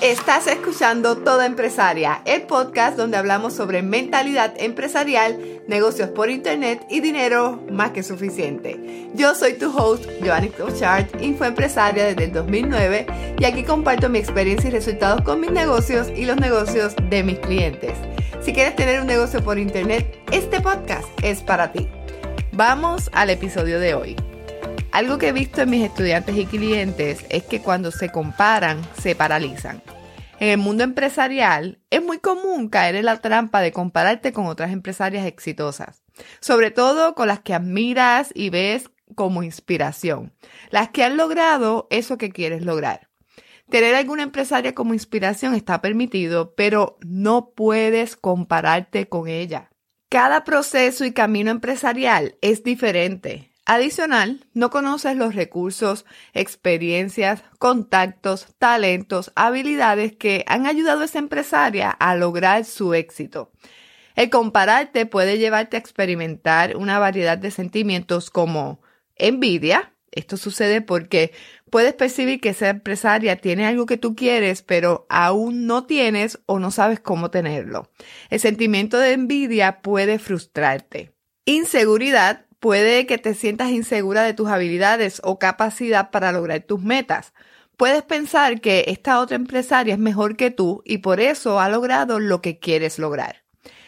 Estás escuchando Toda Empresaria, el podcast donde hablamos sobre mentalidad empresarial, negocios por internet y dinero más que suficiente. Yo soy tu host, Joanny Cochard, infoempresaria desde el 2009 y aquí comparto mi experiencia y resultados con mis negocios y los negocios de mis clientes. Si quieres tener un negocio por internet, este podcast es para ti. Vamos al episodio de hoy. Algo que he visto en mis estudiantes y clientes es que cuando se comparan, se paralizan. En el mundo empresarial es muy común caer en la trampa de compararte con otras empresarias exitosas, sobre todo con las que admiras y ves como inspiración, las que han logrado eso que quieres lograr. Tener alguna empresaria como inspiración está permitido, pero no puedes compararte con ella. Cada proceso y camino empresarial es diferente Adicional, no conoces los recursos, experiencias, contactos, talentos, habilidades que han ayudado a esa empresaria a lograr su éxito. El compararte puede llevarte a experimentar una variedad de sentimientos como envidia. Esto sucede porque puedes percibir que esa empresaria tiene algo que tú quieres, pero aún no tienes o no sabes cómo tenerlo. El sentimiento de envidia puede frustrarte. Inseguridad Puede que te sientas insegura de tus habilidades o capacidad para lograr tus metas. Puedes pensar que esta otra empresaria es mejor que tú y por eso ha logrado lo que quieres lograr.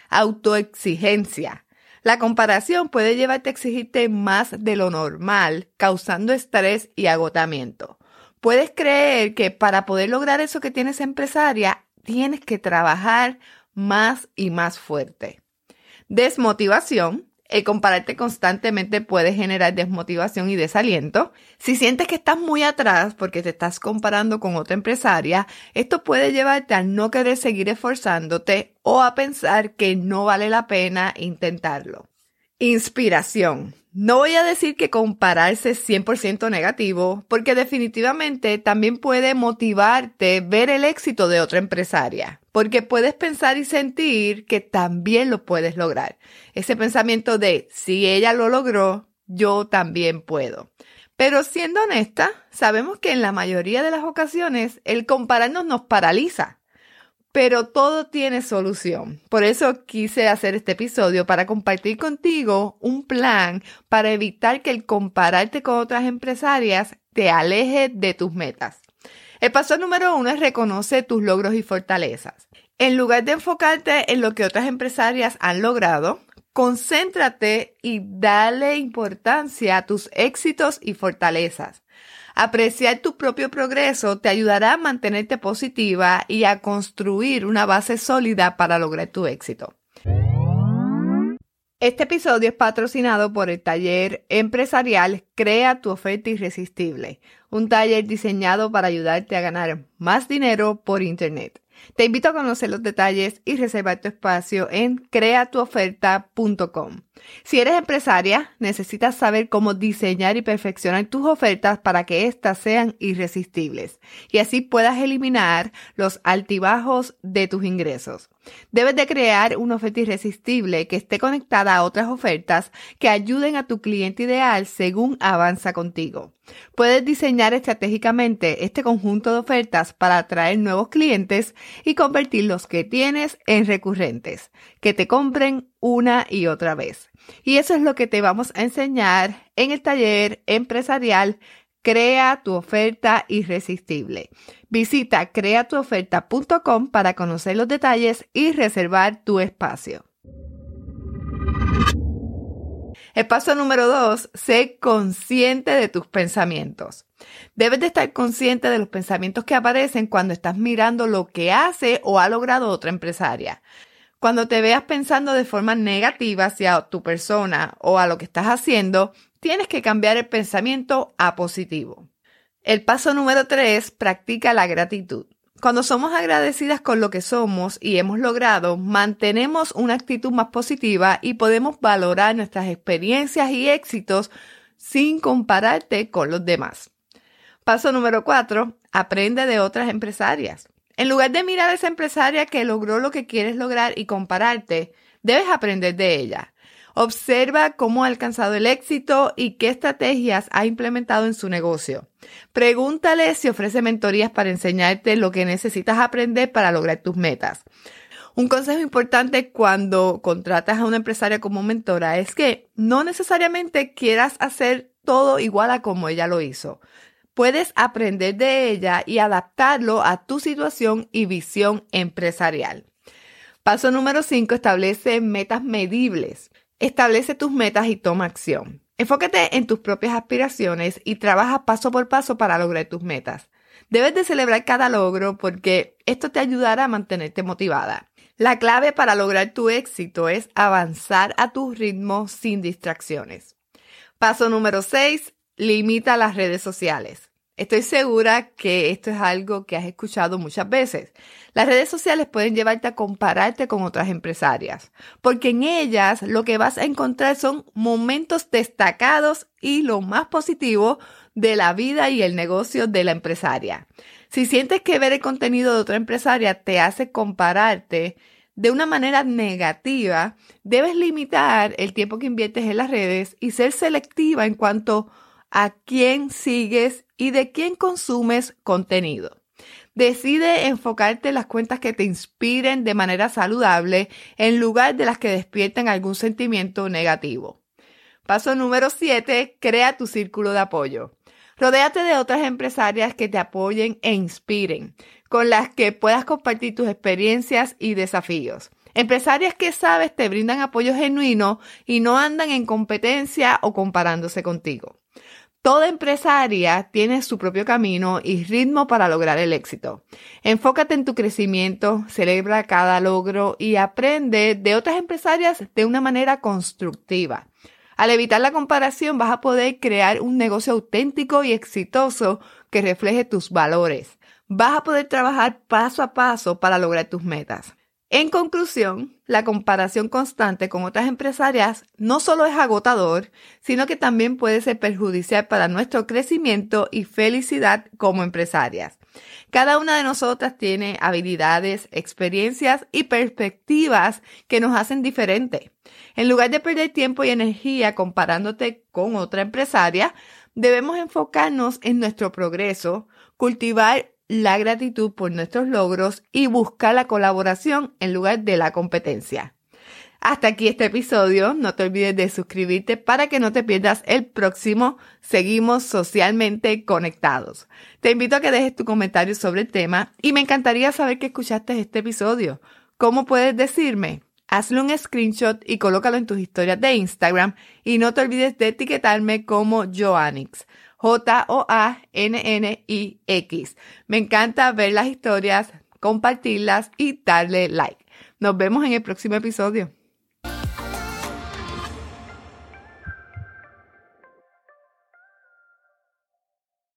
Autoexigencia. La comparación puede llevarte a exigirte más de lo normal, causando estrés y agotamiento. Puedes creer que para poder lograr eso que tienes empresaria, tienes que trabajar más y más fuerte. Desmotivación. El compararte constantemente puede generar desmotivación y desaliento. Si sientes que estás muy atrás porque te estás comparando con otra empresaria, esto puede llevarte a no querer seguir esforzándote o a pensar que no vale la pena intentarlo. Inspiración. No voy a decir que compararse es 100% negativo, porque definitivamente también puede motivarte ver el éxito de otra empresaria, porque puedes pensar y sentir que también lo puedes lograr. Ese pensamiento de si ella lo logró, yo también puedo. Pero siendo honesta, sabemos que en la mayoría de las ocasiones el compararnos nos paraliza pero todo tiene solución. Por eso quise hacer este episodio para compartir contigo un plan para evitar que el compararte con otras empresarias te aleje de tus metas. El paso número uno es reconocer tus logros y fortalezas. En lugar de enfocarte en lo que otras empresarias han logrado, concéntrate y dale importancia a tus éxitos y fortalezas. Apreciar tu propio progreso te ayudará a mantenerte positiva y a construir una base sólida para lograr tu éxito. Este episodio es patrocinado por el taller empresarial Crea tu oferta irresistible, un taller diseñado para ayudarte a ganar más dinero por Internet. Te invito a conocer los detalles y reservar tu espacio en creatuoferta.com. Si eres empresaria, necesitas saber cómo diseñar y perfeccionar tus ofertas para que éstas sean irresistibles y así puedas eliminar los altibajos de tus ingresos. Debes de crear una oferta irresistible que esté conectada a otras ofertas que ayuden a tu cliente ideal según avanza contigo. Puedes diseñar estratégicamente este conjunto de ofertas para atraer nuevos clientes y convertir los que tienes en recurrentes, que te compren una y otra vez. Y eso es lo que te vamos a enseñar en el taller empresarial Crea tu oferta irresistible. Visita creatuoferta.com para conocer los detalles y reservar tu espacio. El paso número dos, sé consciente de tus pensamientos. Debes de estar consciente de los pensamientos que aparecen cuando estás mirando lo que hace o ha logrado otra empresaria. Cuando te veas pensando de forma negativa hacia tu persona o a lo que estás haciendo, tienes que cambiar el pensamiento a positivo. El paso número tres, practica la gratitud. Cuando somos agradecidas con lo que somos y hemos logrado, mantenemos una actitud más positiva y podemos valorar nuestras experiencias y éxitos sin compararte con los demás. Paso número cuatro, aprende de otras empresarias. En lugar de mirar a esa empresaria que logró lo que quieres lograr y compararte, debes aprender de ella. Observa cómo ha alcanzado el éxito y qué estrategias ha implementado en su negocio. Pregúntale si ofrece mentorías para enseñarte lo que necesitas aprender para lograr tus metas. Un consejo importante cuando contratas a una empresaria como mentora es que no necesariamente quieras hacer todo igual a como ella lo hizo. Puedes aprender de ella y adaptarlo a tu situación y visión empresarial. Paso número 5. Establece metas medibles. Establece tus metas y toma acción. Enfócate en tus propias aspiraciones y trabaja paso por paso para lograr tus metas. Debes de celebrar cada logro porque esto te ayudará a mantenerte motivada. La clave para lograr tu éxito es avanzar a tu ritmo sin distracciones. Paso número 6. Limita las redes sociales. Estoy segura que esto es algo que has escuchado muchas veces. Las redes sociales pueden llevarte a compararte con otras empresarias, porque en ellas lo que vas a encontrar son momentos destacados y lo más positivo de la vida y el negocio de la empresaria. Si sientes que ver el contenido de otra empresaria te hace compararte de una manera negativa, debes limitar el tiempo que inviertes en las redes y ser selectiva en cuanto a quién sigues y de quién consumes contenido. Decide enfocarte en las cuentas que te inspiren de manera saludable en lugar de las que despierten algún sentimiento negativo. Paso número 7. Crea tu círculo de apoyo. Rodéate de otras empresarias que te apoyen e inspiren, con las que puedas compartir tus experiencias y desafíos. Empresarias que sabes te brindan apoyo genuino y no andan en competencia o comparándose contigo. Toda empresaria tiene su propio camino y ritmo para lograr el éxito. Enfócate en tu crecimiento, celebra cada logro y aprende de otras empresarias de una manera constructiva. Al evitar la comparación vas a poder crear un negocio auténtico y exitoso que refleje tus valores. Vas a poder trabajar paso a paso para lograr tus metas. En conclusión, la comparación constante con otras empresarias no solo es agotador, sino que también puede ser perjudicial para nuestro crecimiento y felicidad como empresarias. Cada una de nosotras tiene habilidades, experiencias y perspectivas que nos hacen diferentes. En lugar de perder tiempo y energía comparándote con otra empresaria, debemos enfocarnos en nuestro progreso, cultivar la gratitud por nuestros logros y buscar la colaboración en lugar de la competencia. Hasta aquí este episodio. No te olvides de suscribirte para que no te pierdas el próximo. Seguimos socialmente conectados. Te invito a que dejes tu comentario sobre el tema y me encantaría saber que escuchaste este episodio. ¿Cómo puedes decirme? Hazle un screenshot y colócalo en tus historias de Instagram y no te olvides de etiquetarme como Joannix. J-O-A-N-N-I-X. Me encanta ver las historias, compartirlas y darle like. Nos vemos en el próximo episodio.